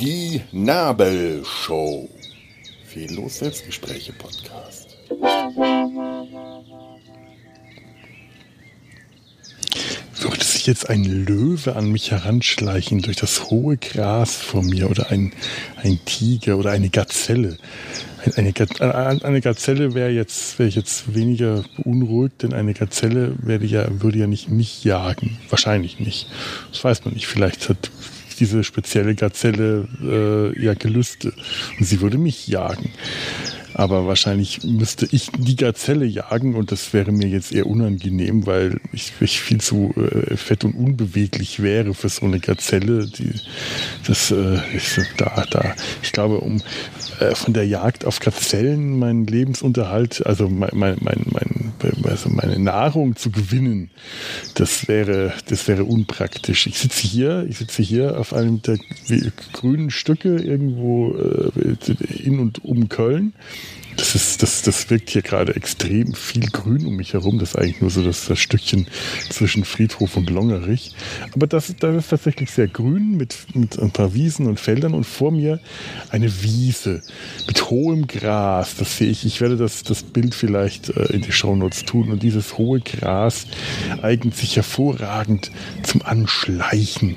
Die Nabelshow. Fehllos Selbstgespräche Podcast. Würde sich jetzt ein Löwe an mich heranschleichen durch das hohe Gras vor mir oder ein, ein Tiger oder eine Gazelle? Eine, eine Gazelle wäre jetzt, wäre ich jetzt weniger beunruhigt, denn eine Gazelle ja, würde ja nicht mich jagen. Wahrscheinlich nicht. Das weiß man nicht. Vielleicht hat diese spezielle Gazelle äh, ja Gelüste und sie würde mich jagen. Aber wahrscheinlich müsste ich die Gazelle jagen und das wäre mir jetzt eher unangenehm, weil ich, ich viel zu äh, fett und unbeweglich wäre für so eine Gazelle. Die, das äh, ist da, da. Ich glaube, um äh, von der Jagd auf Gazellen meinen Lebensunterhalt, also mein, mein, mein, mein also meine Nahrung zu gewinnen, das wäre, das wäre unpraktisch. Ich sitze hier, ich sitze hier auf einem der grünen Stücke irgendwo äh, in und um Köln das, ist, das, das wirkt hier gerade extrem viel Grün um mich herum. Das ist eigentlich nur so das, das Stückchen zwischen Friedhof und Longerich. Aber das, das ist tatsächlich sehr grün mit, mit ein paar Wiesen und Feldern und vor mir eine Wiese mit hohem Gras. Das sehe ich. Ich werde das, das Bild vielleicht äh, in die Shownotes tun. Und dieses hohe Gras eignet sich hervorragend zum Anschleichen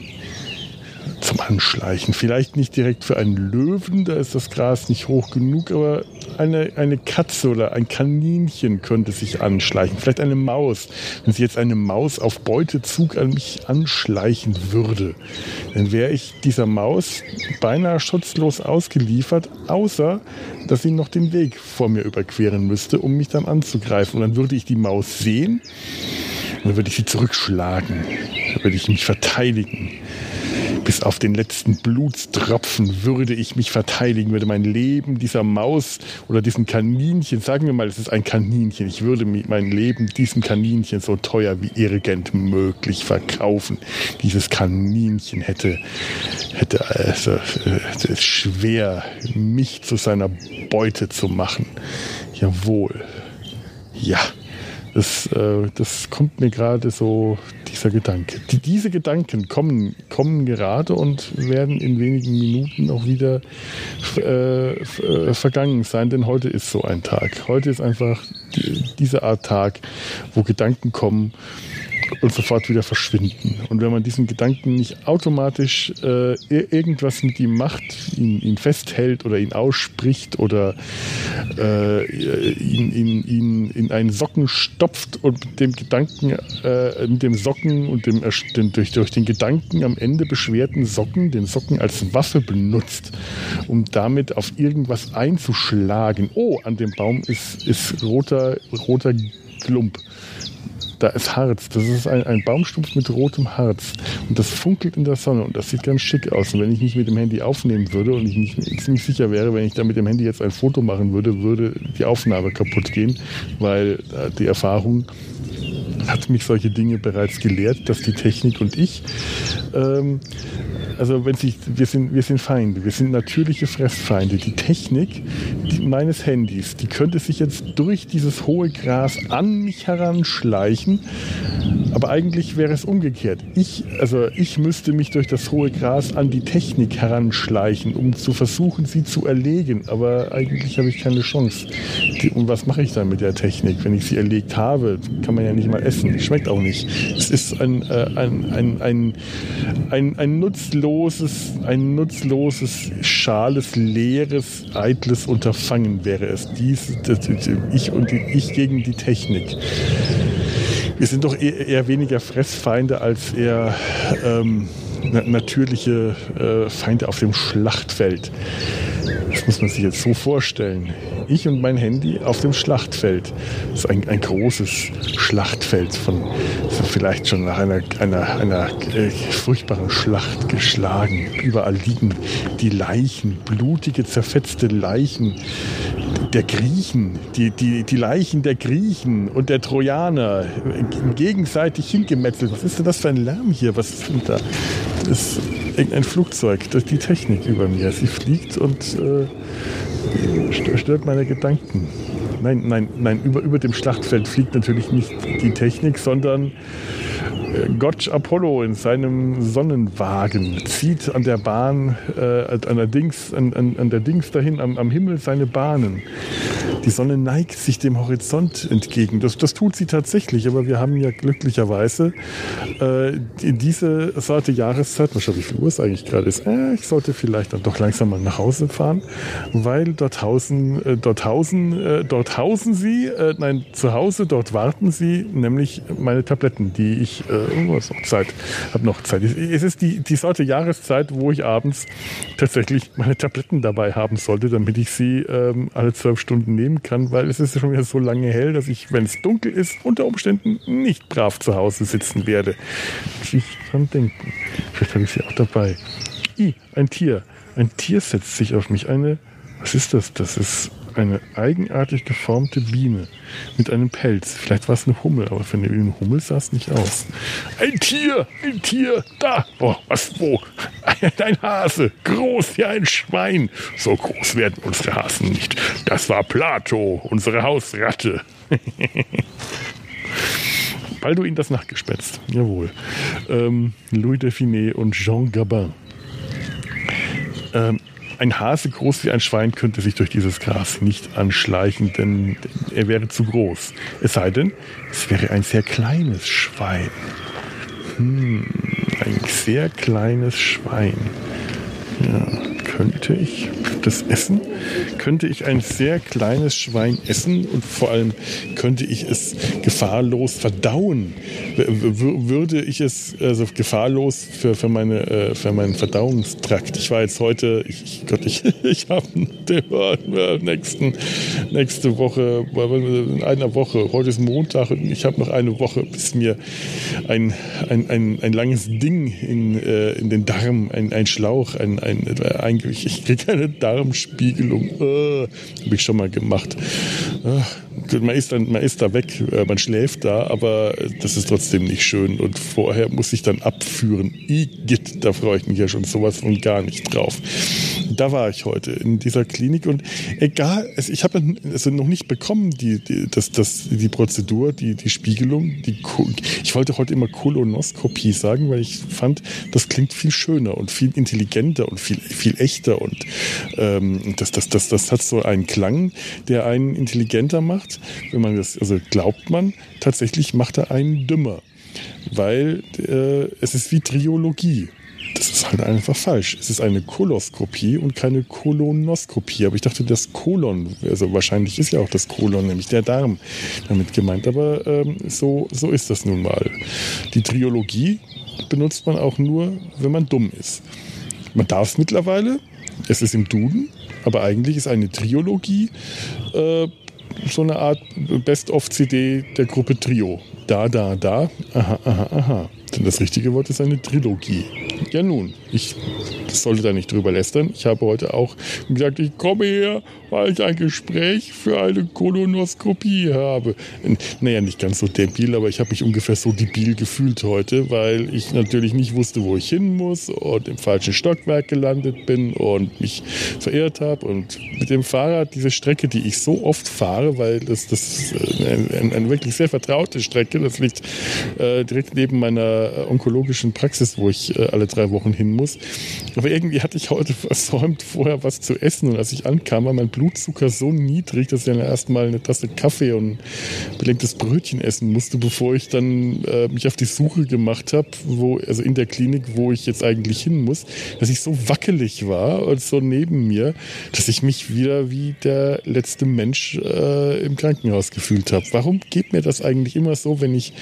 zum Anschleichen. Vielleicht nicht direkt für einen Löwen, da ist das Gras nicht hoch genug, aber eine, eine Katze oder ein Kaninchen könnte sich anschleichen. Vielleicht eine Maus. Wenn sich jetzt eine Maus auf Beutezug an mich anschleichen würde, dann wäre ich dieser Maus beinahe schutzlos ausgeliefert, außer dass sie noch den Weg vor mir überqueren müsste, um mich dann anzugreifen. Und dann würde ich die Maus sehen und dann würde ich sie zurückschlagen. Dann würde ich mich verteidigen. Bis auf den letzten Blutstropfen würde ich mich verteidigen, würde mein Leben dieser Maus oder diesem Kaninchen, sagen wir mal, es ist ein Kaninchen, ich würde mein Leben diesem Kaninchen so teuer wie irgend möglich verkaufen. Dieses Kaninchen hätte, hätte also, äh, es schwer, mich zu seiner Beute zu machen. Jawohl. Ja. Das, äh, das kommt mir gerade so, dieser Gedanke. Die, diese Gedanken kommen, kommen gerade und werden in wenigen Minuten auch wieder äh, äh, vergangen sein, denn heute ist so ein Tag. Heute ist einfach die, diese Art Tag, wo Gedanken kommen und sofort wieder verschwinden. Und wenn man diesen Gedanken nicht automatisch äh, irgendwas mit ihm macht, ihn, ihn, festhält oder ihn ausspricht oder äh, ihn, ihn, ihn, in einen Socken stopft und mit dem Gedanken, äh, mit dem Socken und dem, den, durch, durch den Gedanken am Ende beschwerten Socken, den Socken als Waffe benutzt, um damit auf irgendwas einzuschlagen. Oh, an dem Baum ist, ist roter, roter Klump da ist Harz. Das ist ein, ein Baumstumpf mit rotem Harz. Und das funkelt in der Sonne und das sieht ganz schick aus. Und wenn ich nicht mit dem Handy aufnehmen würde und ich nicht ziemlich sicher wäre, wenn ich da mit dem Handy jetzt ein Foto machen würde, würde die Aufnahme kaputt gehen, weil äh, die Erfahrung hat mich solche Dinge bereits gelehrt, dass die Technik und ich ähm, also wenn sich, wir sind, wir sind Feinde, wir sind natürliche Fressfeinde. Die Technik meines Handys, die könnte sich jetzt durch dieses hohe Gras an mich heranschleichen, aber eigentlich wäre es umgekehrt. Ich, also ich müsste mich durch das hohe Gras an die Technik heranschleichen, um zu versuchen, sie zu erlegen. Aber eigentlich habe ich keine Chance. Und was mache ich dann mit der Technik? Wenn ich sie erlegt habe, kann man ja nicht mal essen. Schmeckt auch nicht. Es ist ein, äh, ein, ein, ein, ein, ein nutzloses, ein nutzloses, schales, leeres, eitles Unterfangen wäre es. Dies, das, ich und die, ich gegen die Technik. Wir sind doch eher, eher weniger Fressfeinde als eher ähm, natürliche äh, Feinde auf dem Schlachtfeld. Muss man sich jetzt so vorstellen. Ich und mein Handy auf dem Schlachtfeld. Das ist ein, ein großes Schlachtfeld von so vielleicht schon nach einer, einer, einer äh, furchtbaren Schlacht geschlagen. Überall liegen die Leichen, blutige, zerfetzte Leichen der Griechen, die, die, die Leichen der Griechen und der Trojaner gegenseitig hingemetzelt. Was ist denn das für ein Lärm hier? Was ist denn da? Das ist irgendein Flugzeug durch die Technik über mir. Sie fliegt und äh, stört meine Gedanken. nein, nein, nein, über, über dem Schlachtfeld fliegt natürlich nicht die Technik, sondern äh, Gott Apollo in seinem Sonnenwagen zieht an der Bahn, äh, an, der Dings, an, an, an der Dings dahin, am, am Himmel seine Bahnen. Die Sonne neigt sich dem Horizont entgegen. Das, das tut sie tatsächlich, aber wir haben ja glücklicherweise äh, diese Sorte Jahreszeit, mal schauen, wie viel Uhr es eigentlich gerade ist, äh, ich sollte vielleicht dann doch langsam mal nach Hause fahren, weil dort hausen, äh, dort hausen, äh, dort hausen sie, äh, nein, zu Hause, dort warten sie, nämlich meine Tabletten, die ich, äh, was noch Zeit, habe noch Zeit. Es ist die, die Sorte Jahreszeit, wo ich abends tatsächlich meine Tabletten dabei haben sollte, damit ich sie ähm, alle zwölf Stunden nehmen kann, weil es ist schon wieder so lange hell, dass ich, wenn es dunkel ist, unter Umständen nicht brav zu Hause sitzen werde. Ich dran denken. Vielleicht habe ich sie auch dabei. I, ein Tier. Ein Tier setzt sich auf mich. Eine, was ist das? Das ist eine eigenartig geformte Biene mit einem Pelz. Vielleicht war es eine Hummel, aber für eine Hummel sah es nicht aus. Ein Tier, ein Tier, da. Oh, was, wo? Ein Hase, groß wie ein Schwein. So groß werden unsere Hasen nicht. Das war Plato, unsere Hausratte. Balduin das Nachtgespenst. Jawohl. Ähm, Louis Define und Jean Gabin. Ähm, ein Hase groß wie ein Schwein könnte sich durch dieses Gras nicht anschleichen, denn er wäre zu groß. Es sei denn, es wäre ein sehr kleines Schwein. Hm, ein sehr kleines Schwein. Ja könnte ich das essen? Könnte ich ein sehr kleines Schwein essen und vor allem könnte ich es gefahrlos verdauen? Würde ich es also gefahrlos für, für, meine, äh, für meinen Verdauungstrakt? Ich war jetzt heute, ich, Gott, ich, ich habe nächsten, nächste Woche, in einer Woche, heute ist Montag und ich habe noch eine Woche, bis mir ein, ein, ein, ein langes Ding in, äh, in den Darm, ein, ein Schlauch, ein, ein, ein ich, kriege eine Darmspiegelung. Äh, Habe ich schon mal gemacht. Äh, man, ist dann, man ist da weg, äh, man schläft da, aber das ist trotzdem nicht schön. Und vorher muss ich dann abführen. Igitt, da freue ich mich ja schon sowas von gar nicht drauf. Da war ich heute in dieser Klinik und egal, ich habe also noch nicht bekommen die, die, das, das, die Prozedur, die, die Spiegelung. Die, ich wollte heute immer Kolonoskopie sagen, weil ich fand, das klingt viel schöner und viel intelligenter und viel, viel echter und ähm, das, das, das, das hat so einen Klang, der einen intelligenter macht. Wenn man das, also glaubt man, tatsächlich macht er einen dümmer. Weil äh, es ist wie Triologie. Das ist halt einfach falsch. Es ist eine Koloskopie und keine Kolonoskopie. Aber ich dachte, das Kolon, also wahrscheinlich ist ja auch das Kolon, nämlich der Darm, damit gemeint. Aber ähm, so, so ist das nun mal. Die Triologie benutzt man auch nur, wenn man dumm ist. Man darf es mittlerweile, es ist im Duden, aber eigentlich ist eine Triologie äh, so eine Art Best-of-CD der Gruppe Trio. Da, da, da, aha, aha, aha. Denn das richtige Wort ist eine Trilogie. Ja nun, ich sollte da nicht drüber lästern. Ich habe heute auch gesagt, ich komme her, weil ich ein Gespräch für eine Kolonoskopie habe. Naja, nicht ganz so debil, aber ich habe mich ungefähr so debil gefühlt heute, weil ich natürlich nicht wusste, wo ich hin muss und im falschen Stockwerk gelandet bin und mich verirrt habe. Und mit dem Fahrrad diese Strecke, die ich so oft fahre, weil das, das ist eine, eine wirklich sehr vertraute Strecke, das liegt äh, direkt neben meiner onkologischen Praxis, wo ich äh, alle drei Wochen hin muss. Aber irgendwie hatte ich heute versäumt, vorher was zu essen. Und als ich ankam, war mein Blutzucker so niedrig, dass ich dann erstmal eine Tasse Kaffee und ein belegtes Brötchen essen musste, bevor ich dann äh, mich auf die Suche gemacht habe, wo, also in der Klinik, wo ich jetzt eigentlich hin muss, dass ich so wackelig war und so neben mir, dass ich mich wieder wie der letzte Mensch äh, im Krankenhaus gefühlt habe. Warum geht mir das eigentlich immer so, wenn ich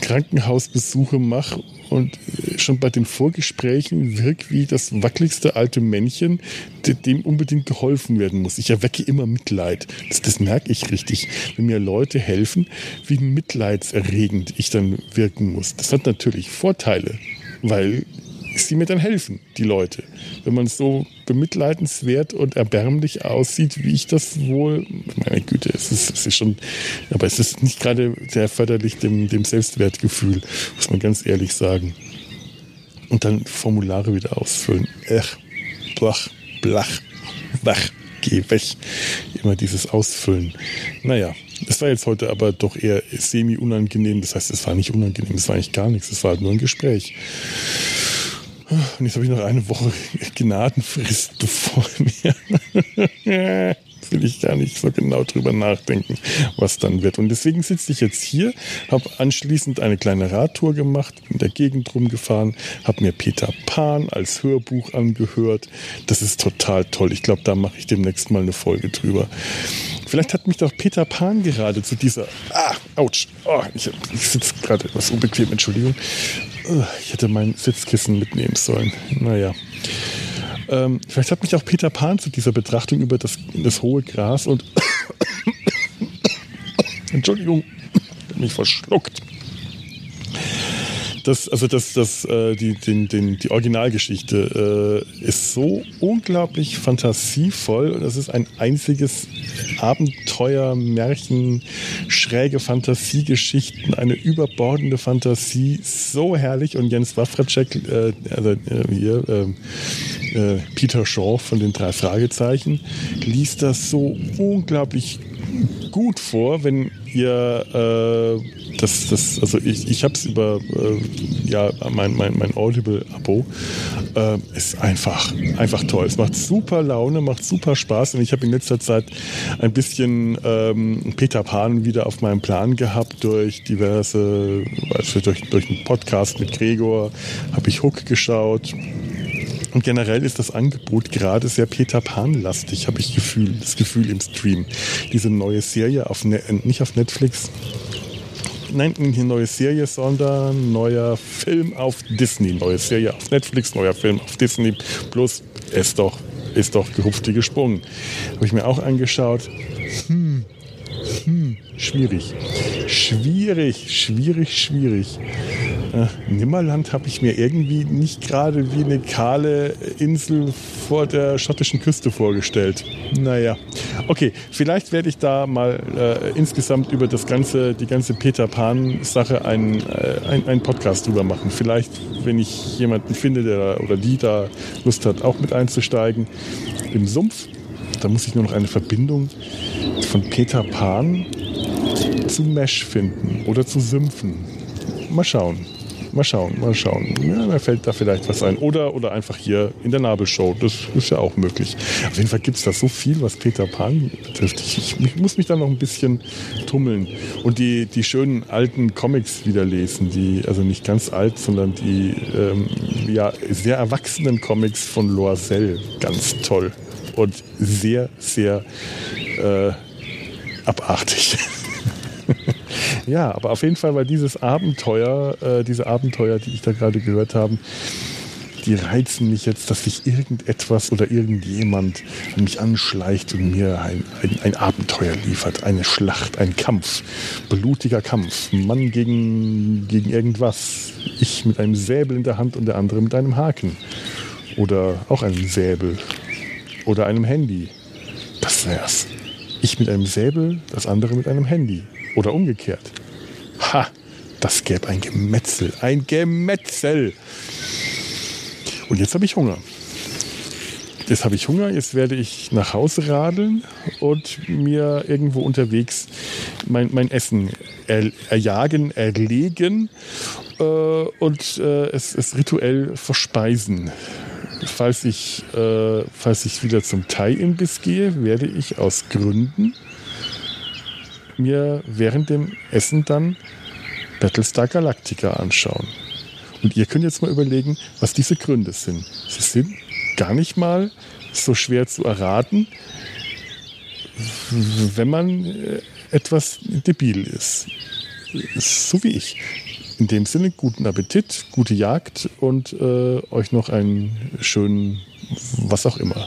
Krankenhausbesuche mache und schon bei den Vorgesprächen wirkt wie das wackeligste alte Männchen, dem unbedingt geholfen werden muss. Ich erwecke immer Mitleid. Das, das merke ich richtig. Wenn mir Leute helfen, wie mitleidserregend ich dann wirken muss. Das hat natürlich Vorteile, weil sie mir dann helfen, die Leute. Wenn man so bemitleidenswert und erbärmlich aussieht, wie ich das wohl, meine Güte, es ist, es ist schon, aber es ist nicht gerade sehr förderlich dem, dem Selbstwertgefühl, muss man ganz ehrlich sagen. Und dann Formulare wieder ausfüllen. Ech, blach, blach, wach. geh weg. Immer dieses Ausfüllen. Naja, es war jetzt heute aber doch eher semi-unangenehm. Das heißt, es war nicht unangenehm, es war eigentlich gar nichts, es war halt nur ein Gespräch. Und jetzt habe ich noch eine Woche Gnadenfrist bevor mir. will ich gar nicht so genau drüber nachdenken, was dann wird. Und deswegen sitze ich jetzt hier, habe anschließend eine kleine Radtour gemacht, in der Gegend rumgefahren, habe mir Peter Pan als Hörbuch angehört. Das ist total toll. Ich glaube, da mache ich demnächst mal eine Folge drüber. Vielleicht hat mich doch Peter Pan gerade zu dieser. Ah, ouch. Oh, ich, ich sitze gerade etwas unbequem, Entschuldigung. Ich hätte mein Sitzkissen mitnehmen sollen. Naja. Ähm, vielleicht hat mich auch Peter Pan zu dieser Betrachtung über das, das hohe Gras und Entschuldigung, mich verschluckt das, also das, das, äh, die, den, den, die Originalgeschichte äh, ist so unglaublich fantasievoll und es ist ein einziges Abenteuer, Märchen, schräge Fantasiegeschichten, eine überbordende Fantasie, so herrlich. Und Jens Wawracek, äh, also äh, hier, äh, äh, Peter Shaw von den drei Fragezeichen, liest das so unglaublich gut vor, wenn ihr äh, das, das, also ich, ich habe es über äh, ja, mein, mein, mein Audible-Abo. Äh, ist einfach, einfach toll. Es macht super Laune, macht super Spaß und ich habe in letzter Zeit ein bisschen ähm, Peter Pan wieder auf meinem Plan gehabt durch diverse, also durch, durch einen Podcast mit Gregor, habe ich Hook geschaut. Und generell ist das Angebot gerade sehr Peter Pan-lastig, habe ich Gefühl, das Gefühl im Stream. Diese neue Serie auf ne nicht auf Netflix, nein, nicht neue Serie, sondern neuer Film auf Disney. Neue Serie auf Netflix, neuer Film auf Disney Plus. Ist doch, ist doch gehupft wie gesprungen. Habe ich mir auch angeschaut. Hm, hm, schwierig. Schwierig, schwierig, schwierig. Äh, Nimmerland habe ich mir irgendwie nicht gerade wie eine kahle Insel vor der schottischen Küste vorgestellt. Naja, okay, vielleicht werde ich da mal äh, insgesamt über das ganze, die ganze Peter Pan-Sache einen, äh, ein, Podcast drüber machen. Vielleicht, wenn ich jemanden finde, der oder die da Lust hat, auch mit einzusteigen. Im Sumpf, da muss ich nur noch eine Verbindung von Peter Pan zu Mesh finden oder zu Sümpfen. Mal schauen. Mal schauen, mal schauen. Ja, da fällt da vielleicht was ein. Oder, oder einfach hier in der Nabelshow. Das ist ja auch möglich. Auf jeden Fall gibt es da so viel, was Peter Pan betrifft. Ich, ich, muss mich da noch ein bisschen tummeln. Und die, die schönen alten Comics wieder lesen. Die, also nicht ganz alt, sondern die ähm, ja, sehr erwachsenen Comics von Loisel. Ganz toll. Und sehr, sehr äh, abartig. Ja, aber auf jeden Fall war dieses Abenteuer, äh, diese Abenteuer, die ich da gerade gehört habe, die reizen mich jetzt, dass sich irgendetwas oder irgendjemand an mich anschleicht und mir ein, ein, ein, Abenteuer liefert, eine Schlacht, ein Kampf, blutiger Kampf, Mann gegen, gegen irgendwas, ich mit einem Säbel in der Hand und der andere mit einem Haken oder auch einem Säbel oder einem Handy. Das wär's. Ich mit einem Säbel, das andere mit einem Handy. Oder umgekehrt. Ha, das gäbe ein Gemetzel. Ein Gemetzel. Und jetzt habe ich Hunger. Jetzt habe ich Hunger, jetzt werde ich nach Hause radeln und mir irgendwo unterwegs mein, mein Essen er, erjagen, erlegen äh, und äh, es, es rituell verspeisen. Falls ich, äh, falls ich wieder zum Thai-Imbiss gehe, werde ich aus Gründen mir während dem Essen dann Battlestar Galactica anschauen. Und ihr könnt jetzt mal überlegen, was diese Gründe sind. Sie sind gar nicht mal so schwer zu erraten, wenn man äh, etwas debil ist. So wie ich. In dem Sinne, guten Appetit, gute Jagd und äh, euch noch einen schönen, was auch immer.